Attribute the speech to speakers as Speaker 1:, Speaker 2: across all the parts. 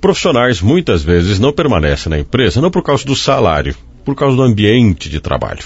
Speaker 1: Profissionais muitas vezes não permanecem na empresa não por causa do salário, por causa do ambiente de trabalho.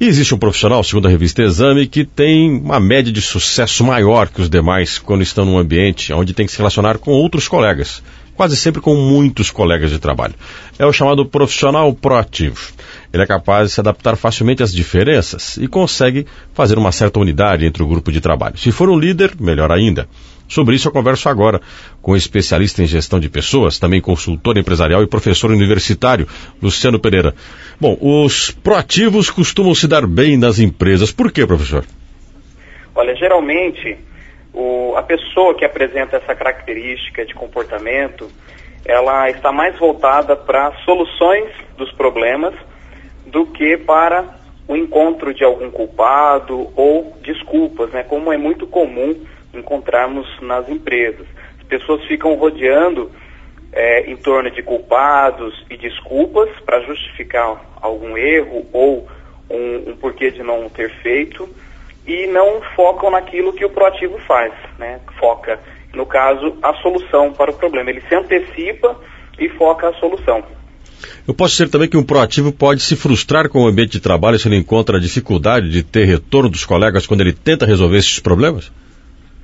Speaker 1: E existe um profissional, segundo a revista Exame, que tem uma média de sucesso maior que os demais quando estão num ambiente onde tem que se relacionar com outros colegas, quase sempre com muitos colegas de trabalho. É o chamado profissional proativo. Ele é capaz de se adaptar facilmente às diferenças e consegue fazer uma certa unidade entre o grupo de trabalho. Se for um líder, melhor ainda. Sobre isso eu converso agora com o especialista em gestão de pessoas, também consultor empresarial e professor universitário, Luciano Pereira. Bom, os proativos costumam se dar bem nas empresas. Por quê, professor?
Speaker 2: Olha, geralmente o, a pessoa que apresenta essa característica de comportamento, ela está mais voltada para soluções dos problemas do que para o encontro de algum culpado ou desculpas, né? Como é muito comum encontrarmos nas empresas. As pessoas ficam rodeando é, em torno de culpados e desculpas para justificar algum erro ou um, um, porquê de não ter feito e não focam naquilo que o proativo faz, né? Foca, no caso, a solução para o problema. Ele se antecipa e foca a solução.
Speaker 1: Eu posso dizer também que um proativo pode se frustrar com o ambiente de trabalho se ele encontra a dificuldade de ter retorno dos colegas quando ele tenta resolver esses problemas?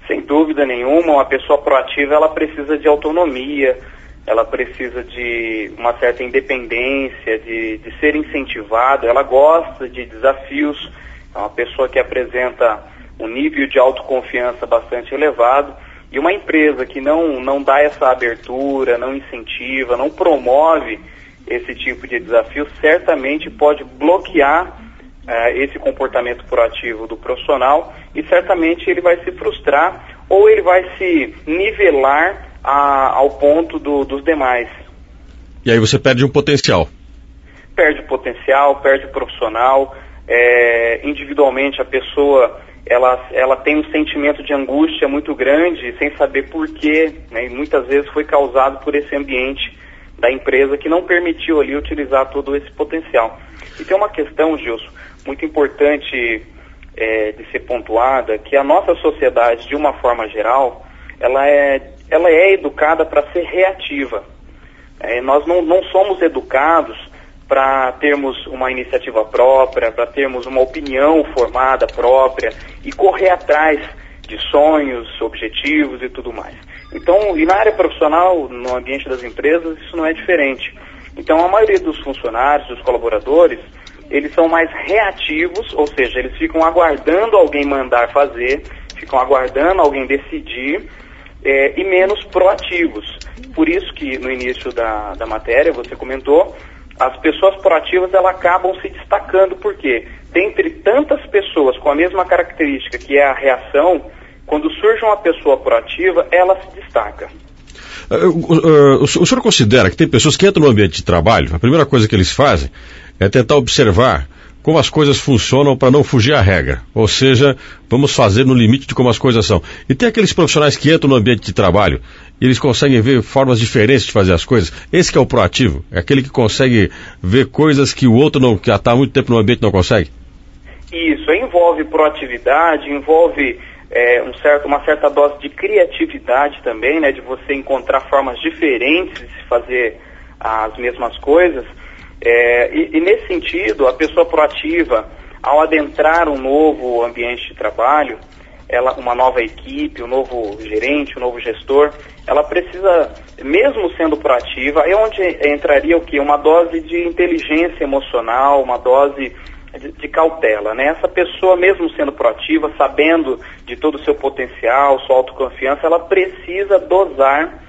Speaker 2: Sem dúvida nenhuma, uma pessoa proativa ela precisa de autonomia, ela precisa de uma certa independência, de, de ser incentivada, ela gosta de desafios, é uma pessoa que apresenta um nível de autoconfiança bastante elevado. E uma empresa que não, não dá essa abertura, não incentiva, não promove esse tipo de desafio, certamente pode bloquear uh, esse comportamento proativo do profissional e certamente ele vai se frustrar ou ele vai se nivelar a, ao ponto do, dos demais.
Speaker 1: E aí você perde um potencial.
Speaker 2: Perde o potencial, perde o profissional. É, individualmente a pessoa ela, ela tem um sentimento de angústia muito grande sem saber porquê, né, e muitas vezes foi causado por esse ambiente da empresa que não permitiu ali utilizar todo esse potencial. E tem uma questão, Gilson, muito importante é, de ser pontuada, que a nossa sociedade, de uma forma geral, ela é, ela é educada para ser reativa. É, nós não, não somos educados para termos uma iniciativa própria, para termos uma opinião formada própria e correr atrás de sonhos, objetivos e tudo mais. Então, e na área profissional, no ambiente das empresas, isso não é diferente. Então, a maioria dos funcionários, dos colaboradores, eles são mais reativos, ou seja, eles ficam aguardando alguém mandar fazer, ficam aguardando alguém decidir, é, e menos proativos. Por isso que no início da, da matéria, você comentou, as pessoas proativas elas acabam se destacando, porque dentre tantas pessoas com a mesma característica que é a reação, quando surge uma pessoa proativa, ela se destaca.
Speaker 1: Uh, uh, o senhor considera que tem pessoas que entram no ambiente de trabalho, a primeira coisa que eles fazem é tentar observar como as coisas funcionam para não fugir à regra. Ou seja, vamos fazer no limite de como as coisas são. E tem aqueles profissionais que entram no ambiente de trabalho e eles conseguem ver formas diferentes de fazer as coisas. Esse é o proativo, é aquele que consegue ver coisas que o outro não, que já está há muito tempo no ambiente não consegue.
Speaker 2: Isso, envolve proatividade, envolve é, um certo, uma certa dose de criatividade também, né, de você encontrar formas diferentes de se fazer as mesmas coisas. É, e, e, nesse sentido, a pessoa proativa, ao adentrar um novo ambiente de trabalho, ela, uma nova equipe, um novo gerente, um novo gestor, ela precisa, mesmo sendo proativa, é onde entraria o que? Uma dose de inteligência emocional, uma dose de, de, cautela, né? Essa pessoa, mesmo sendo proativa, sabendo de todo o seu potencial, sua autoconfiança, ela precisa dosar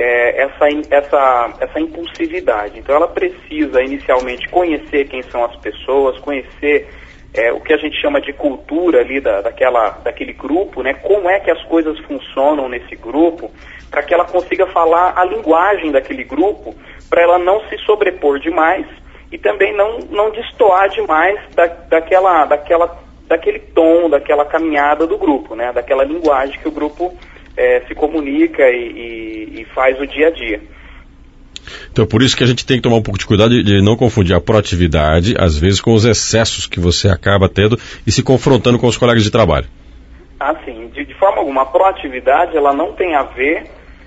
Speaker 2: é, essa, essa, essa impulsividade. Então ela precisa inicialmente conhecer quem são as pessoas, conhecer é, o que a gente chama de cultura ali da, daquela, daquele grupo, né? Como é que as coisas funcionam nesse grupo, para que ela consiga falar a linguagem daquele grupo, para ela não se sobrepor demais e também não, não destoar demais da, daquela, daquela, daquele tom, daquela caminhada do grupo, né? Daquela linguagem que o grupo é, se comunica e, e, e, faz o dia a dia.
Speaker 1: Então, por isso que a gente tem que tomar um pouco de cuidado de, não confundir a proatividade, às vezes, com os excessos que você acaba tendo e se confrontando com os colegas de trabalho.
Speaker 2: Ah, sim. De, de forma alguma, a proatividade, ela não tem a ver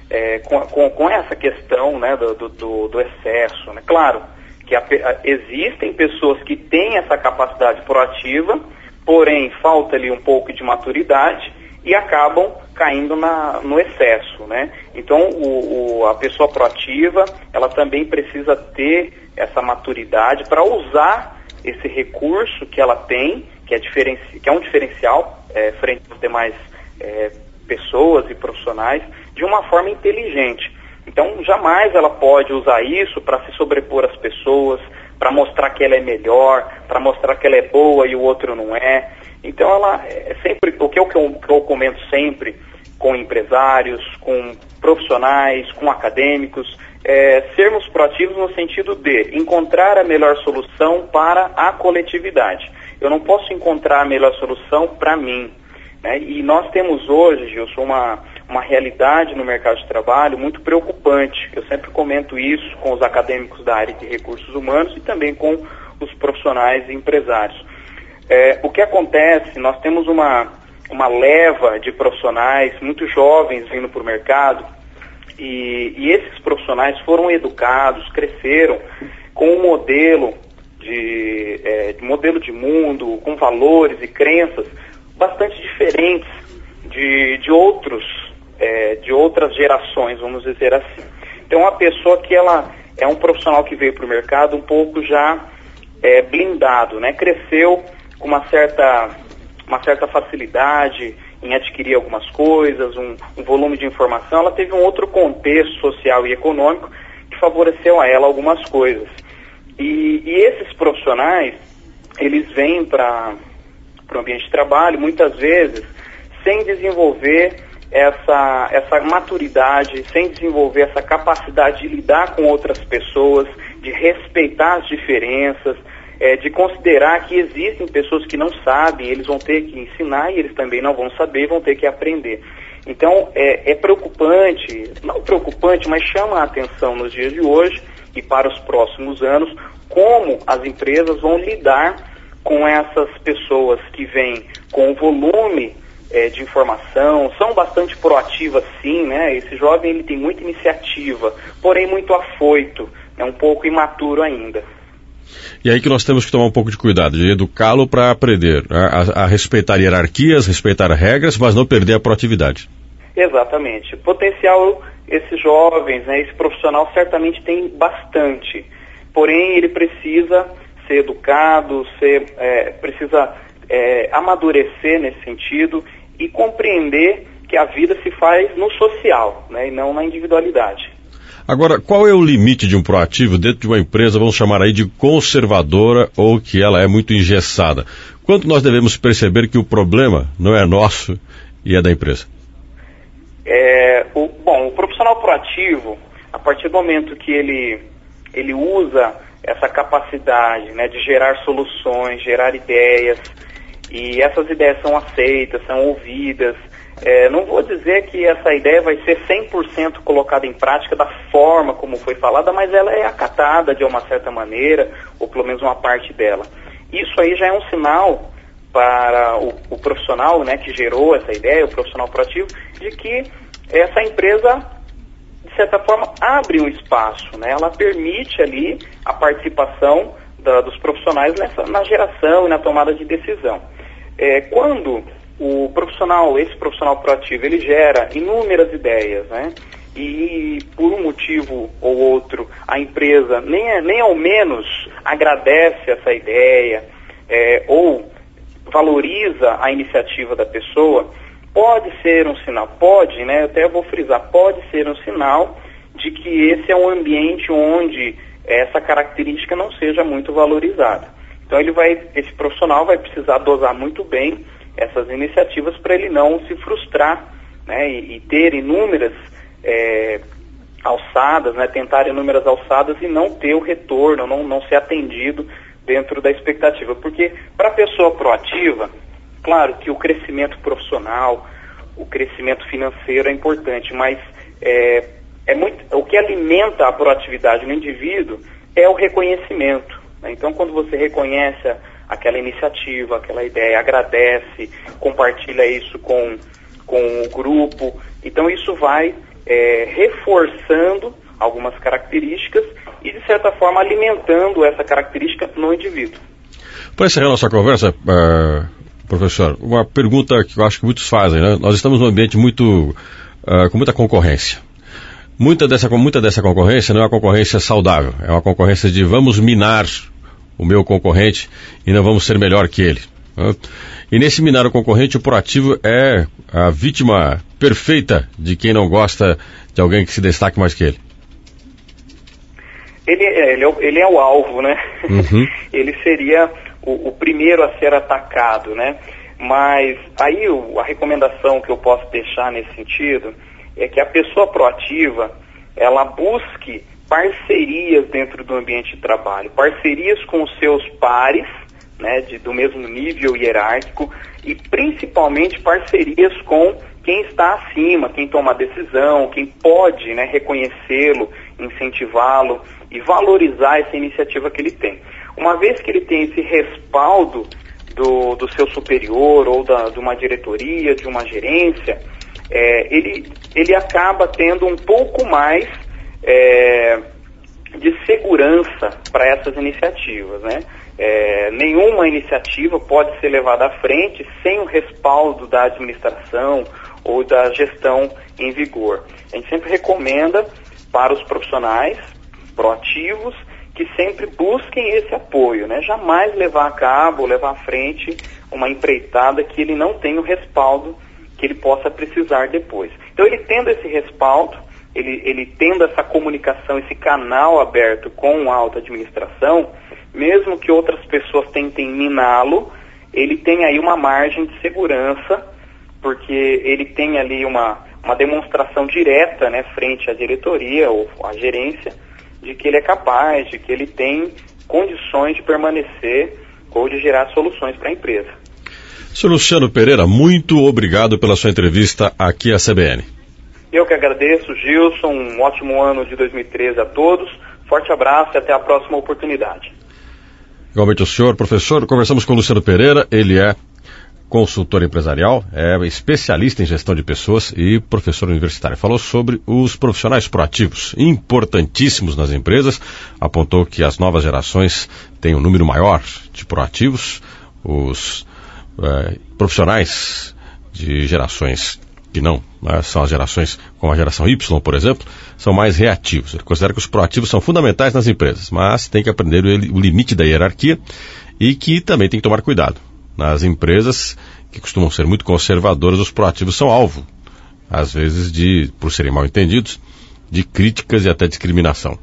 Speaker 2: é, com, com, com, essa questão né, do, do, do excesso. Né? Claro que a, a, existem pessoas que têm essa capacidade proativa, porém falta ali um pouco de maturidade e acabam caindo na, no excesso, né? Então, o, o, a pessoa proativa, ela também precisa ter essa maturidade para usar esse recurso que ela tem, que é, diferenci, que é um diferencial é, frente às demais é, pessoas e profissionais, de uma forma inteligente. Então, jamais ela pode usar isso para se sobrepor às pessoas, para mostrar que ela é melhor, para mostrar que ela é boa e o outro não é. Então, ela é sempre, o que eu, que eu, comento sempre com empresários, com profissionais, com acadêmicos, é, sermos proativos no sentido de encontrar a melhor solução para a coletividade. Eu não posso encontrar a melhor solução para mim. Né? E nós temos hoje, Gilson, uma, uma realidade no mercado de trabalho muito preocupante. Eu sempre comento isso com os acadêmicos da área de recursos humanos e também com os profissionais e empresários. É, o que acontece, nós temos uma, uma leva de profissionais muito jovens vindo para o mercado e, e, esses profissionais foram educados, cresceram com um modelo de, é, de modelo de mundo, com valores e crenças bastante diferentes de, de outros é, de outras gerações, vamos dizer assim. Então, a pessoa que ela é um profissional que veio para o mercado um pouco já é, blindado, né? Cresceu uma certa, uma certa facilidade em adquirir algumas coisas, um, um volume de informação. Ela teve um outro contexto social e econômico que favoreceu a ela algumas coisas. E, e esses profissionais, eles vêm para o ambiente de trabalho, muitas vezes, sem desenvolver essa, essa maturidade, sem desenvolver essa capacidade de lidar com outras pessoas, de respeitar as diferenças, é, de considerar que existem pessoas que não sabem, eles vão ter que ensinar e eles também não vão saber, vão ter que aprender. Então é, é preocupante, não preocupante, mas chama a atenção nos dias de hoje e para os próximos anos como as empresas vão lidar com essas pessoas que vêm com o volume é, de informação, são bastante proativas sim, né? Esse jovem ele tem muita iniciativa, porém muito afoito, é um pouco imaturo ainda.
Speaker 1: E aí que nós temos que tomar um pouco de cuidado, de educá-lo para aprender a, a, respeitar hierarquias, respeitar regras, mas não perder a proatividade.
Speaker 2: Exatamente. Potencial, esses jovens, né, esse profissional certamente tem bastante, porém ele precisa ser educado, ser, é, precisa é, amadurecer nesse sentido e compreender que a vida se faz no social né, e não na individualidade.
Speaker 1: Agora, qual é o limite de um proativo dentro de uma empresa, vamos chamar aí de conservadora ou que ela é muito engessada? Quanto nós devemos perceber que o problema não é nosso e é da empresa?
Speaker 2: É, o, bom, o profissional proativo, a partir do momento que ele, ele usa essa capacidade né, de gerar soluções, gerar ideias, e essas ideias são aceitas, são ouvidas. É, não vou dizer que essa ideia vai ser 100% colocada em prática da forma como foi falada, mas ela é acatada de uma certa maneira, ou pelo menos uma parte dela. Isso aí já é um sinal para o, o profissional né, que gerou essa ideia, o profissional proativo, de que essa empresa, de certa forma, abre um espaço, né? ela permite ali a participação da, dos profissionais nessa, na geração e na tomada de decisão. É, quando o profissional, esse profissional proativo, ele gera inúmeras ideias, né? E por um motivo ou outro a empresa nem, nem ao menos agradece essa ideia é, ou valoriza a iniciativa da pessoa, pode ser um sinal, pode, né? Eu até vou frisar, pode ser um sinal de que esse é um ambiente onde essa característica não seja muito valorizada. Então ele vai, esse profissional vai precisar dosar muito bem essas iniciativas para ele não se frustrar né, e, e ter inúmeras é, alçadas, né, tentar inúmeras alçadas e não ter o retorno, não, não ser atendido dentro da expectativa. Porque para a pessoa proativa, claro que o crescimento profissional, o crescimento financeiro é importante, mas é, é muito, o que alimenta a proatividade no indivíduo é o reconhecimento. Né? Então, quando você reconhece aquela iniciativa, aquela ideia, agradece, compartilha isso com, com o grupo, então isso vai é, reforçando algumas características e, de certa forma, alimentando essa característica no indivíduo.
Speaker 1: Para encerrar nossa conversa, uh, professor, uma pergunta que eu acho que muitos fazem, né? Nós estamos num ambiente muito, uh, com muita concorrência. Muita dessa, muita dessa concorrência não é uma concorrência saudável, é uma concorrência de vamos minar o meu concorrente e não vamos ser melhor que ele. Né? E nesse minar o concorrente, o proativo é a vítima perfeita de quem não gosta de alguém que se destaque mais que ele.
Speaker 2: Ele, é, ele, é, ele é o alvo, né? Uhum. ele seria o, o, primeiro a ser atacado, né? Mas aí o, a recomendação que eu posso deixar nesse sentido é que a pessoa proativa ela busque parcerias dentro do ambiente de trabalho, parcerias com os seus pares, né, de, do mesmo nível hierárquico e principalmente parcerias com quem está acima, quem toma a decisão, quem pode né, reconhecê-lo, incentivá-lo e valorizar essa iniciativa que ele tem. Uma vez que ele tem esse respaldo do, do seu superior ou da, de uma diretoria, de uma gerência, é, ele, ele acaba tendo um pouco mais é, de segurança para essas iniciativas. Né? É, nenhuma iniciativa pode ser levada à frente sem o respaldo da administração ou da gestão em vigor. A gente sempre recomenda para os profissionais proativos que sempre busquem esse apoio, né? Jamais levar a cabo, levar à frente uma empreitada que ele não tem o respaldo que ele possa precisar depois. Então ele tendo esse respaldo, ele, ele tendo essa comunicação, esse canal aberto com a alta administração, mesmo que outras pessoas tentem miná-lo, ele tem aí uma margem de segurança, porque ele tem ali uma, uma demonstração direta, né, frente à diretoria ou à gerência, de que ele é capaz, de que ele tem condições de permanecer ou de gerar soluções para a empresa.
Speaker 1: Sr. Luciano Pereira, muito obrigado pela sua entrevista aqui à CBN.
Speaker 2: Eu que agradeço, Gilson. Um ótimo ano de 2013 a todos. Forte abraço e até a próxima oportunidade.
Speaker 1: Igualmente o senhor, professor. Conversamos com o Luciano Pereira. Ele é consultor empresarial, é especialista em gestão de pessoas e professor universitário. Falou sobre os profissionais proativos, importantíssimos nas empresas. Apontou que as novas gerações têm um número maior de proativos. Os é, profissionais de gerações que não, são as gerações como a geração Y, por exemplo, são mais reativos. Ele considera que os proativos são fundamentais nas empresas, mas tem que aprender o limite da hierarquia e que também tem que tomar cuidado nas empresas que costumam ser muito conservadoras, os proativos são alvo, às vezes de, por serem mal entendidos, de críticas e até discriminação.